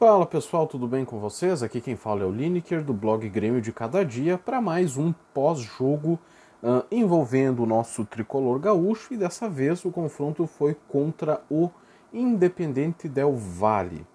Fala pessoal, tudo bem com vocês? Aqui quem fala é o Lineker do blog Grêmio de Cada Dia para mais um pós-jogo uh, envolvendo o nosso tricolor gaúcho e dessa vez o confronto foi contra o Independente Del Valle.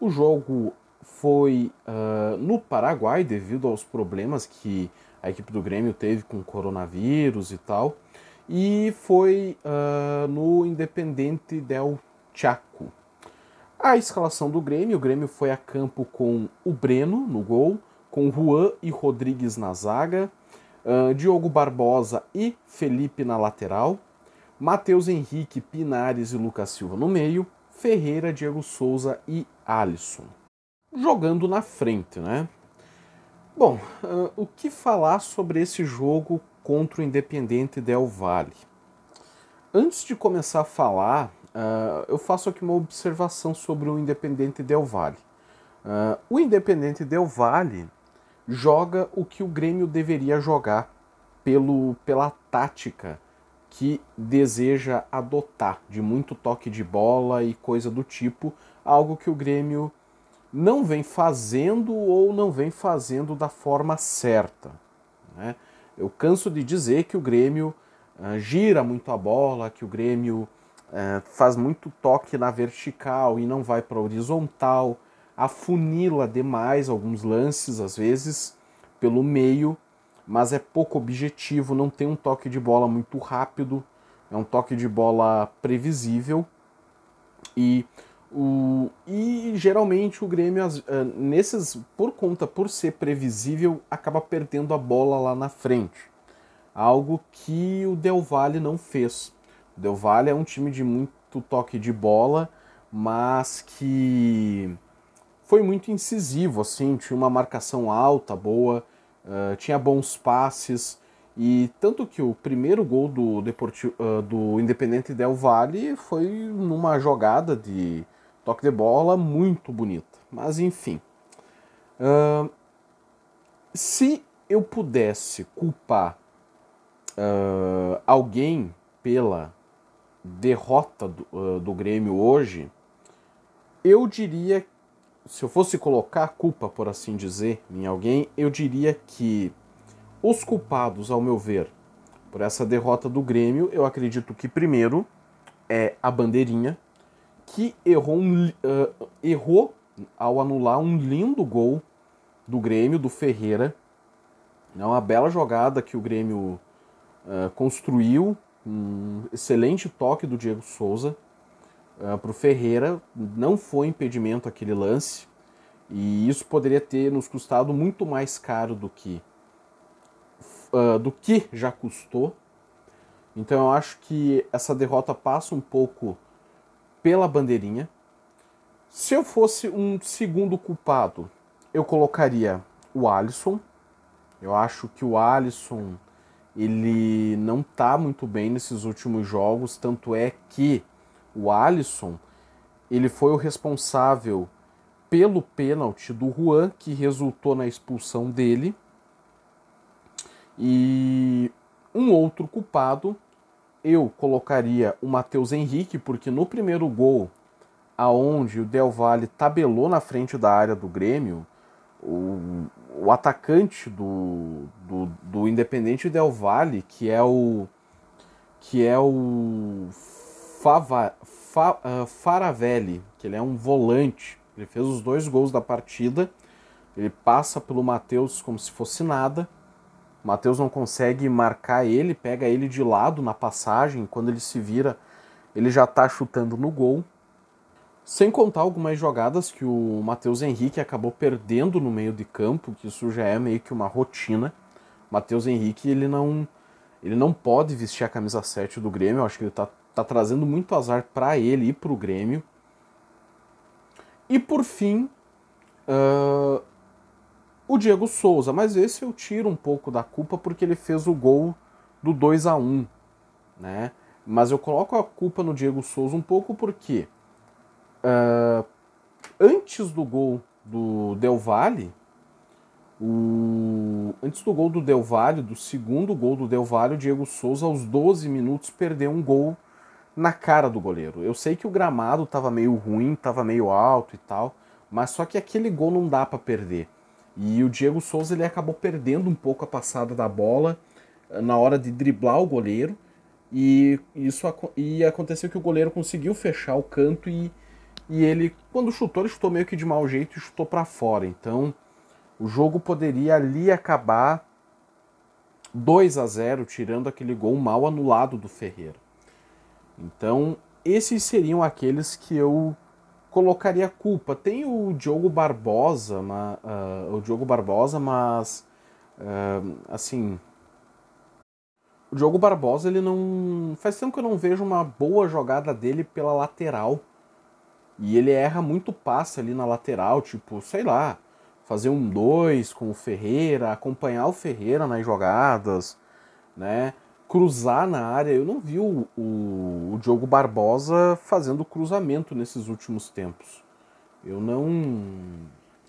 O jogo foi uh, no Paraguai devido aos problemas que a equipe do Grêmio teve com coronavírus e tal, e foi uh, no Independente Del Chaco. A escalação do Grêmio, o Grêmio foi a campo com o Breno no gol, com Juan e Rodrigues na zaga, uh, Diogo Barbosa e Felipe na lateral, Matheus Henrique, Pinares e Lucas Silva no meio, Ferreira, Diego Souza e Alisson. Jogando na frente, né? Bom, uh, o que falar sobre esse jogo contra o Independente Del Valle? Antes de começar a falar, uh, eu faço aqui uma observação sobre o Independente Del Valle. Uh, o Independente Del Valle joga o que o Grêmio deveria jogar pelo, pela tática que deseja adotar, de muito toque de bola e coisa do tipo, algo que o Grêmio não vem fazendo ou não vem fazendo da forma certa. Né? Eu canso de dizer que o Grêmio uh, gira muito a bola, que o Grêmio uh, faz muito toque na vertical e não vai para horizontal, afunila demais alguns lances, às vezes, pelo meio, mas é pouco objetivo, não tem um toque de bola muito rápido, é um toque de bola previsível e o, e geralmente o Grêmio, nesses, por conta, por ser previsível, acaba perdendo a bola lá na frente algo que o Del Valle não fez. Del Valle é um time de muito toque de bola, mas que foi muito incisivo, assim, tinha uma marcação alta, boa, uh, tinha bons passes, e tanto que o primeiro gol do, Deportivo, uh, do Independente Del Valle foi numa jogada de toque de bola muito bonita. Mas enfim. Uh, se eu pudesse culpar uh, alguém pela derrota do, uh, do Grêmio hoje, eu diria, se eu fosse colocar a culpa, por assim dizer, em alguém, eu diria que os culpados, ao meu ver, por essa derrota do Grêmio, eu acredito que primeiro é a bandeirinha, que errou, um, uh, errou ao anular um lindo gol do Grêmio, do Ferreira. É uma bela jogada que o Grêmio uh, construiu um excelente toque do Diego Souza uh, para o Ferreira. Não foi impedimento aquele lance. E isso poderia ter nos custado muito mais caro do que, uh, do que já custou. Então eu acho que essa derrota passa um pouco pela bandeirinha. Se eu fosse um segundo culpado, eu colocaria o Alisson. Eu acho que o Alisson ele não está muito bem nesses últimos jogos, tanto é que o Alisson ele foi o responsável pelo pênalti do Juan, que resultou na expulsão dele. E um outro culpado, eu colocaria o Matheus Henrique, porque no primeiro gol, aonde o Del Valle tabelou na frente da área do Grêmio, o, o atacante do, do, do Independente Del Valle, que é o que é o Fava, Fa, uh, Faravelli, que ele é um volante. Ele fez os dois gols da partida. Ele passa pelo Matheus como se fosse nada. O Matheus não consegue marcar ele, pega ele de lado na passagem. Quando ele se vira, ele já está chutando no gol. Sem contar algumas jogadas que o Matheus Henrique acabou perdendo no meio de campo, que isso já é meio que uma rotina. Matheus Henrique, ele não ele não pode vestir a camisa 7 do Grêmio, eu acho que ele tá, tá trazendo muito azar para ele e para o Grêmio. E por fim, uh, o Diego Souza, mas esse eu tiro um pouco da culpa porque ele fez o gol do 2 a 1 né? Mas eu coloco a culpa no Diego Souza um pouco porque Uh, antes do gol do Del Valle, o... antes do gol do Del Valle, do segundo gol do Del Valle, o Diego Souza, aos 12 minutos, perdeu um gol na cara do goleiro. Eu sei que o gramado estava meio ruim, estava meio alto e tal, Mas só que aquele gol não dá para perder. E o Diego Souza ele acabou perdendo um pouco a passada da bola eh, na hora de driblar o goleiro. E isso e aconteceu que o goleiro conseguiu fechar o canto e, e ele, quando chutou, ele chutou meio que de mau jeito e chutou para fora. Então, o jogo poderia ali acabar 2 a 0, tirando aquele gol mal anulado do Ferreira. Então, esses seriam aqueles que eu colocaria culpa. Tem o Diogo Barbosa, ma, uh, o Diogo Barbosa, mas uh, assim, o Diogo Barbosa ele não faz tempo que eu não vejo uma boa jogada dele pela lateral. E ele erra muito passe ali na lateral, tipo, sei lá, fazer um dois com o Ferreira, acompanhar o Ferreira nas jogadas, né? Cruzar na área. Eu não vi o, o, o Diogo Barbosa fazendo cruzamento nesses últimos tempos. Eu não.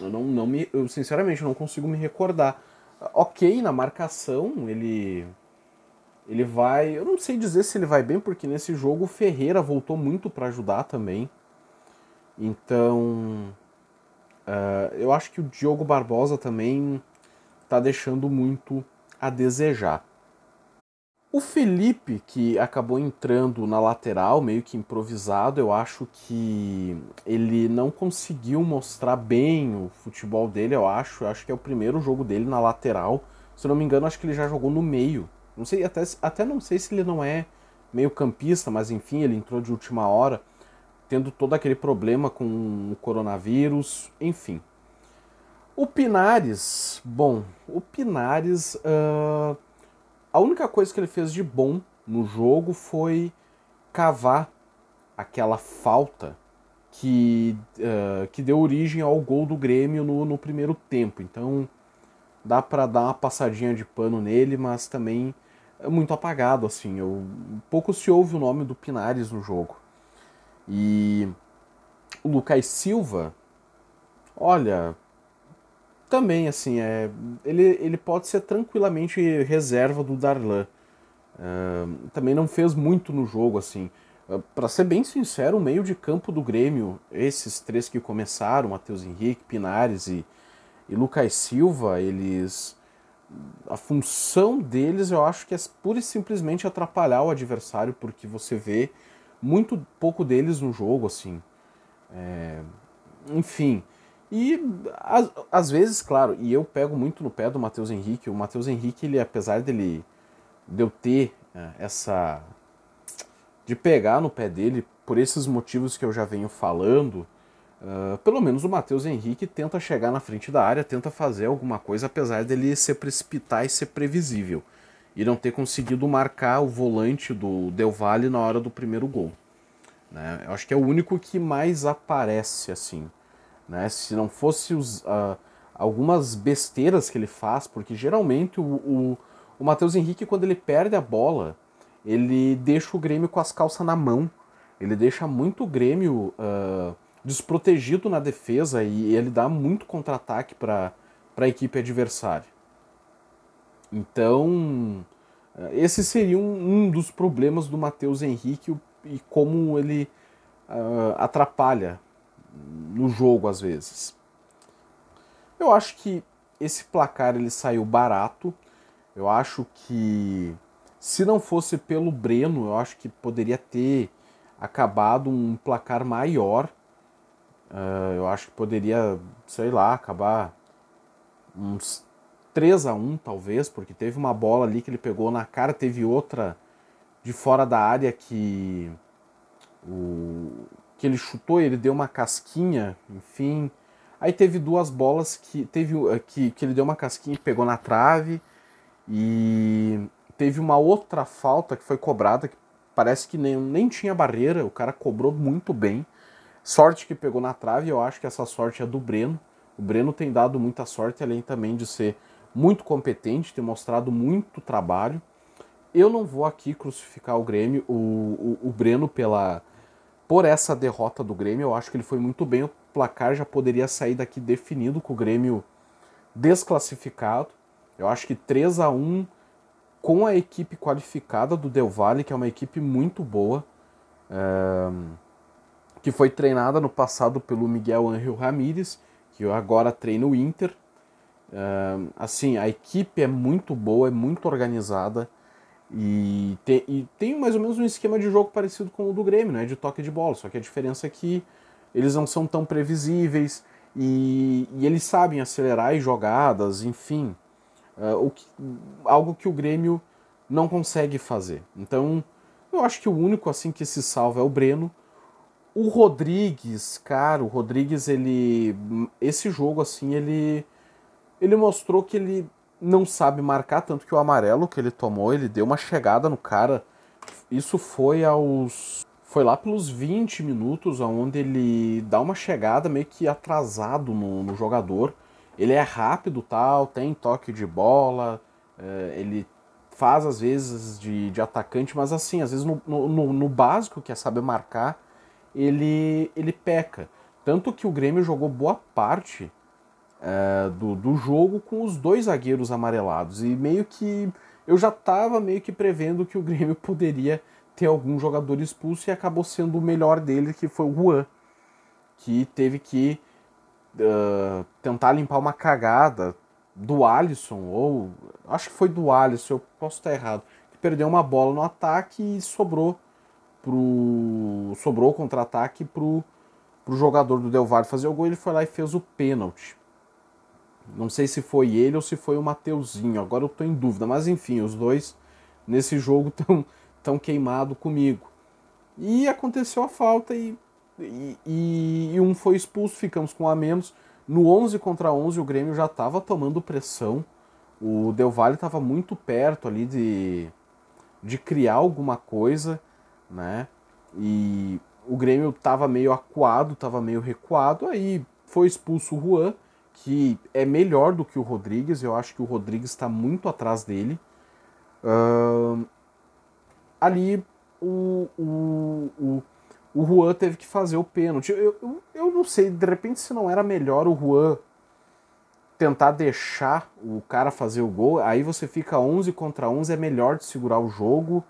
Eu não, não me. Eu sinceramente não consigo me recordar. Ok, na marcação ele ele vai. Eu não sei dizer se ele vai bem, porque nesse jogo o Ferreira voltou muito para ajudar também. Então. Uh, eu acho que o Diogo Barbosa também tá deixando muito a desejar. O Felipe, que acabou entrando na lateral, meio que improvisado, eu acho que ele não conseguiu mostrar bem o futebol dele, eu acho. Eu acho que é o primeiro jogo dele na lateral. Se não me engano, acho que ele já jogou no meio não sei, até, até não sei se ele não é meio campista, mas enfim, ele entrou de última hora, tendo todo aquele problema com o coronavírus, enfim. O Pinares, bom, o Pinares, uh, a única coisa que ele fez de bom no jogo foi cavar aquela falta que, uh, que deu origem ao gol do Grêmio no, no primeiro tempo. Então dá para dar uma passadinha de pano nele, mas também é muito apagado, assim. Eu, pouco se ouve o nome do Pinares no jogo. E o Lucas Silva, olha, também, assim, é, ele, ele pode ser tranquilamente reserva do Darlan. Uh, também não fez muito no jogo, assim. Uh, para ser bem sincero, o meio de campo do Grêmio, esses três que começaram, Matheus Henrique, Pinares e, e Lucas Silva, eles a função deles eu acho que é pura e simplesmente atrapalhar o adversário, porque você vê muito pouco deles no jogo, assim. É... Enfim. E às, vezes, claro, e eu pego muito no pé do Matheus Henrique. O Matheus Henrique, ele, apesar dele de eu ter é, essa. de pegar no pé dele por esses motivos que eu já venho falando, Uh, pelo menos o Matheus Henrique tenta chegar na frente da área, tenta fazer alguma coisa, apesar dele se precipitar e ser previsível. E não ter conseguido marcar o volante do Del Valle na hora do primeiro gol. Né? Eu acho que é o único que mais aparece assim. Né? Se não fosse os, uh, algumas besteiras que ele faz, porque geralmente o, o, o Matheus Henrique, quando ele perde a bola, ele deixa o Grêmio com as calças na mão. Ele deixa muito o Grêmio. Uh, desprotegido na defesa e ele dá muito contra-ataque para a equipe adversária. Então, eh, esse seria um, um dos problemas do Matheus Henrique e como ele uh, atrapalha no jogo às vezes. Eu acho que esse placar ele saiu barato. Eu acho que se não fosse pelo Breno, eu acho que poderia ter acabado um placar maior. Uh, eu acho que poderia, sei lá, acabar uns 3 a 1 talvez, porque teve uma bola ali que ele pegou na cara, teve outra de fora da área que o que ele chutou, ele deu uma casquinha, enfim. Aí teve duas bolas que teve eh, que, que ele deu uma casquinha e pegou na trave e teve uma outra falta que foi cobrada que parece que nem, nem tinha barreira, o cara cobrou muito bem. Sorte que pegou na trave, eu acho que essa sorte é do Breno. O Breno tem dado muita sorte, além também de ser muito competente, ter mostrado muito trabalho. Eu não vou aqui crucificar o Grêmio, o, o, o Breno pela por essa derrota do Grêmio. Eu acho que ele foi muito bem. O placar já poderia sair daqui definido com o Grêmio desclassificado. Eu acho que 3 a 1 com a equipe qualificada do Del Valle, que é uma equipe muito boa. que foi treinada no passado pelo Miguel Ángel Ramírez, que agora treina o Inter. Assim, a equipe é muito boa, é muito organizada e, te, e, tem mais ou menos um esquema de jogo parecido com o do Grêmio, né? De toque de bola, só que a diferença é que eles não são tão previsíveis e, e eles sabem acelerar as jogadas, enfim. Uh, que, algo que o Grêmio não consegue fazer. Então, eu acho que o único assim que se salva é o Breno. O Rodrigues, cara, o Rodrigues, ele. Esse jogo, assim, ele. Ele mostrou que ele não sabe marcar, tanto que o amarelo que ele tomou, ele deu uma chegada no cara. Isso foi aos. Foi lá pelos 20 minutos, onde ele dá uma chegada meio que atrasado no, no jogador. Ele é rápido tal, tem toque de bola, é, ele faz às vezes de, de atacante, mas assim, às vezes no, no, no básico, que é saber marcar, ele, ele peca. Tanto que o Grêmio jogou boa parte é, do, do jogo com os dois zagueiros amarelados. E meio que eu já estava meio que prevendo que o Grêmio poderia ter algum jogador expulso e acabou sendo o melhor dele, que foi o Juan, que teve que uh, tentar limpar uma cagada do Alisson, ou acho que foi do Alisson, eu posso estar errado, que perdeu uma bola no ataque e sobrou pro sobrou o contra-ataque pro, pro jogador do Del Valle fazer o gol, ele foi lá e fez o pênalti. Não sei se foi ele ou se foi o Mateuzinho, agora eu tô em dúvida, mas enfim, os dois nesse jogo tão tão queimado comigo. E aconteceu a falta e, e, e, um foi expulso, ficamos com um a menos. No 11 contra 11 o Grêmio já estava tomando pressão. O Del Valle estava muito perto ali de, de criar alguma coisa né? E o Grêmio estava meio acuado, estava meio recuado, aí foi expulso o Juan, que é melhor do que o Rodrigues, eu acho que o Rodrigues está muito atrás dele. Uh, ali o, o, o, o Juan teve que fazer o pênalti. Eu, eu, eu não sei, de repente se não era melhor o Juan tentar deixar o cara fazer o gol, aí você fica 11 contra 11, é melhor de segurar o jogo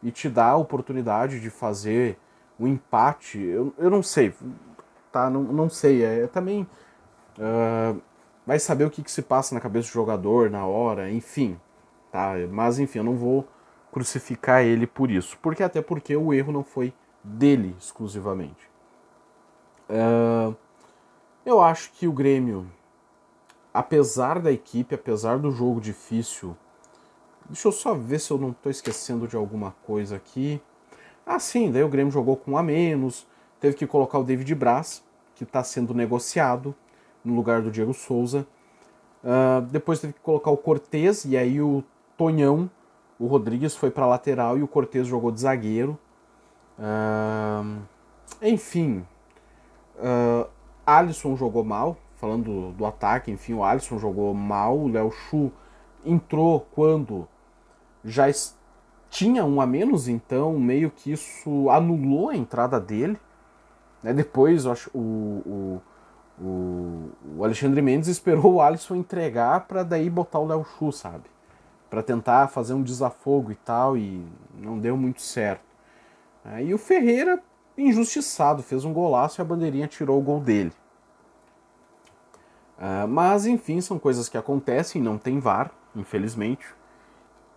e te dá a oportunidade de fazer o um empate. Eu, eu não sei, tá? Não, não sei. É, também uh, vai saber o que, que se passa na cabeça do jogador na hora, enfim, tá? Mas enfim, eu não vou crucificar ele por isso, porque até porque o erro não foi dele exclusivamente. Uh, eu acho que o Grêmio, apesar da equipe, apesar do jogo difícil Deixa eu só ver se eu não estou esquecendo de alguma coisa aqui. Ah, sim, daí o Grêmio jogou com um a menos, teve que colocar o David Braz, que está sendo negociado no lugar do Diego Souza. Uh, depois teve que colocar o Cortez e aí o Tonhão, o Rodrigues foi para lateral e o Cortez jogou de zagueiro. Uh, enfim, uh, Alisson jogou mal, falando do, do, ataque, enfim, o Alisson jogou mal, o Léo Chu entrou quando já tinha um a menos, então meio que isso anulou a entrada dele. Né? Depois acho, o, o, o, o, Alexandre Mendes esperou o Alisson entregar para daí botar o Léo Chu, sabe? Para tentar fazer um desafogo e tal, e não deu muito certo. Aí o Ferreira, injustiçado, fez um golaço e a bandeirinha tirou o gol dele. Uh, mas enfim, são coisas que acontecem, não tem VAR, infelizmente.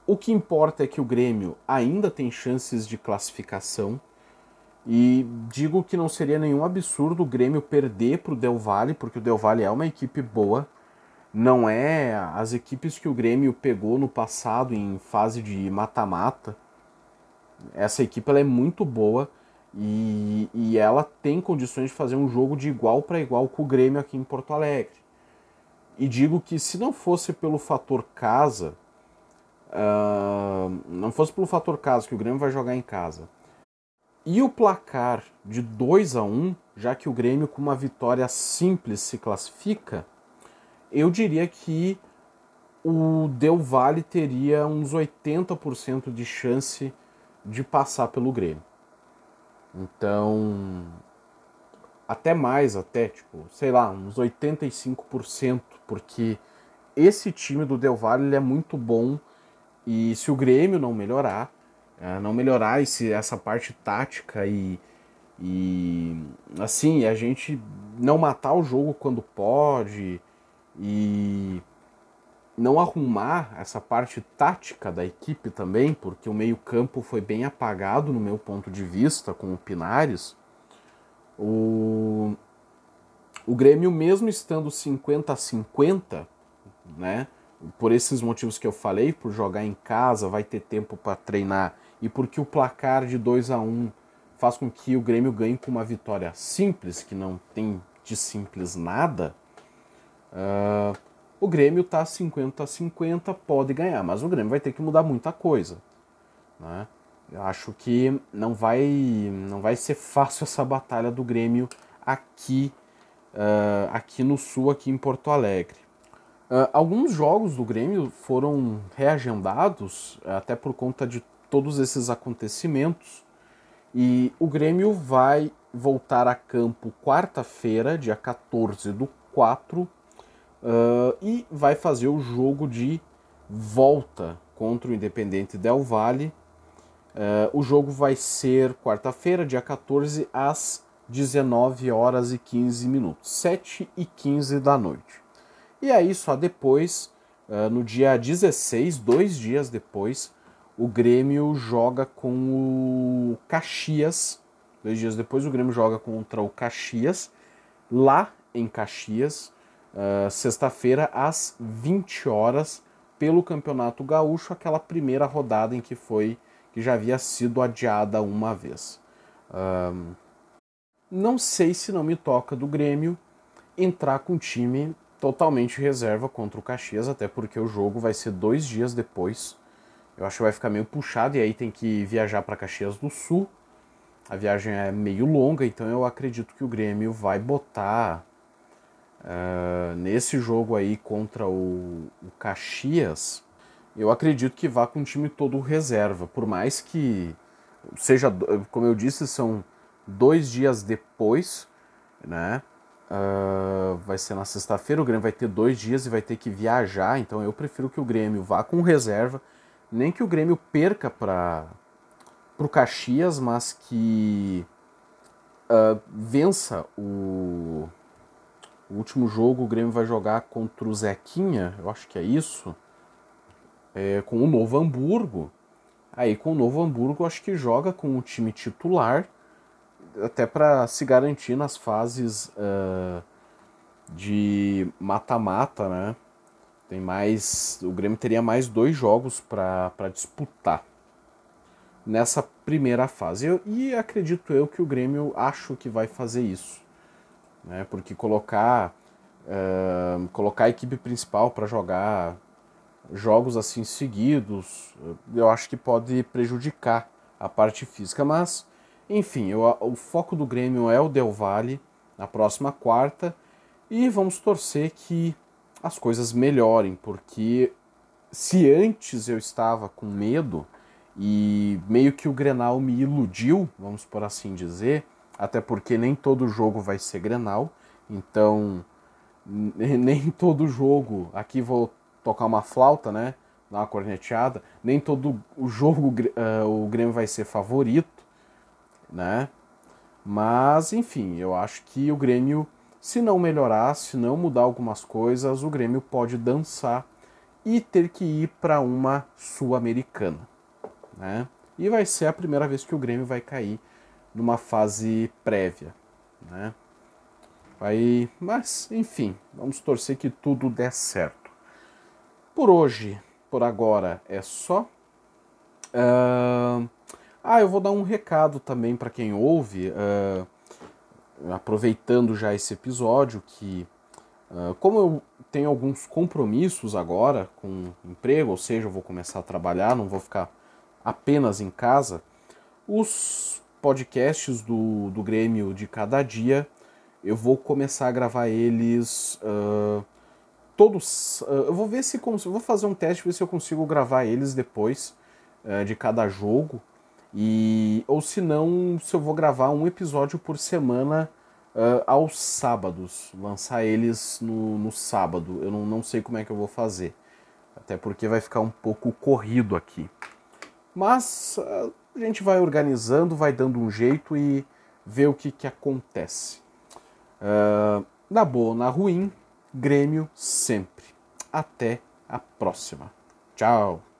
O que importa é que o Grêmio ainda tem chances de classificação. E digo que não seria nenhum absurdo o Grêmio perder para o Del Valle, porque o Del Valle é uma equipe boa. Não é as equipes que o Grêmio pegou no passado em fase de mata-mata. Essa equipe ela é muito boa e, e ela tem condições de fazer um jogo de igual para igual com o Grêmio aqui em Porto Alegre. E digo que se não fosse pelo fator casa, uh, não fosse pelo fator casa, que o Grêmio vai jogar em casa, e o placar de 2 a 1 já que o Grêmio com uma vitória simples se classifica, eu diria que o Del Valle teria uns 80% de chance de passar pelo Grêmio. Então, até mais, até, tipo, sei lá, uns 85%, porque esse time do Del Valle é muito bom e se o Grêmio não melhorar, é, não melhorar esse, essa parte tática e, E assim, a gente não matar o jogo quando pode e não arrumar essa parte tática da equipe também, porque o meio-campo foi bem apagado no meu ponto de vista com o Pinares. O, o Grêmio, mesmo estando 50 a 50, né, por esses motivos que eu falei, por jogar em casa, vai ter tempo para treinar e porque o placar de 2 a 1 faz com que o Grêmio ganhe com uma vitória simples, que não tem de simples nada. Uh, o Grêmio tá 50 a 50, pode ganhar, mas o Grêmio vai ter que mudar muita coisa. Né? Eu acho que não vai, não vai ser fácil essa batalha do Grêmio aqui, uh, aqui no Sul, aqui em Porto Alegre. Uh, alguns jogos do Grêmio foram reagendados, até por conta de todos esses acontecimentos, e o Grêmio vai voltar a campo quarta-feira, dia 14 do 4, Uh, e vai fazer o jogo de volta contra o Independente Del Valle. Uh, o jogo vai ser quarta-feira, dia 14, às 19 horas e 15 minutos, 7 e 15 da noite. E aí, só depois, uh, no dia 16, dois dias depois, o Grêmio joga com o Caxias. Dois dias depois, o Grêmio joga contra o Caxias, lá em Caxias uh, sexta-feira, às 20 horas, pelo Campeonato Gaúcho, aquela primeira rodada em que foi que já havia sido adiada uma vez. Um, não sei se não me toca do Grêmio entrar com o time totalmente reserva contra o Caxias, até porque o jogo vai ser dois dias depois. Eu acho que vai ficar meio puxado e aí tem que viajar para Caxias do Sul. A viagem é meio longa, então eu acredito que o Grêmio vai botar Uh, nesse jogo aí contra o, o, Caxias, eu acredito que vá com o time todo reserva, por mais que seja, como eu disse, são dois dias depois, né? Uh, vai ser na sexta-feira, o Grêmio vai ter dois dias e vai ter que viajar, então eu prefiro que o Grêmio vá com reserva, nem que o Grêmio perca para o Caxias, mas que uh, vença o o último jogo o Grêmio vai jogar contra o Zequinha, eu acho que é isso, é, com o Novo Hamburgo. Aí com o Novo Hamburgo acho que joga com o time titular, até para se garantir nas fases uh, de mata-mata, né? Tem mais, o Grêmio teria mais dois jogos para disputar nessa primeira fase. Eu, e acredito eu que o Grêmio acho que vai fazer isso né? Porque colocar uh, colocar a equipe principal para jogar jogos assim seguidos, eu acho que pode prejudicar a parte física, mas enfim, eu, o foco do Grêmio é o Del Valle na próxima quarta e vamos torcer que as coisas melhorem, porque se antes eu estava com medo e meio que o Grenal me iludiu, vamos por assim dizer, até porque nem todo jogo vai ser Grenal, então nem todo jogo, aqui vou tocar uma flauta, né, dar uma corneteada, nem todo o jogo uh, o Grêmio vai ser favorito, né, mas enfim, eu acho que o Grêmio, se não melhorar, se não mudar algumas coisas, o Grêmio pode dançar e ter que ir para uma sul-americana, né, e vai ser a primeira vez que o Grêmio vai cair numa fase prévia, né? Vai, mas enfim, vamos torcer que tudo dê certo. Por hoje, por agora é só. Uh... Ah, eu vou dar um recado também para quem ouve, uh... aproveitando já esse episódio, que uh, como eu tenho alguns compromissos agora com emprego, ou seja, eu vou começar a trabalhar, não vou ficar apenas em casa, os podcasts do, do Grêmio de cada dia. Eu vou começar a gravar eles uh, todos. Uh, eu vou ver se eu vou fazer um teste ver se eu consigo gravar eles depois de cada jogo e ou se não se eu vou gravar um episódio por semana aos sábados, lançar eles no, no sábado. Eu não, não sei como é que eu vou fazer, até porque vai ficar um pouco corrido aqui. Mas a gente vai organizando, vai dando um jeito e ver o que, que acontece. Uh, na boa ou na ruim, Grêmio sempre. Até a próxima. Tchau!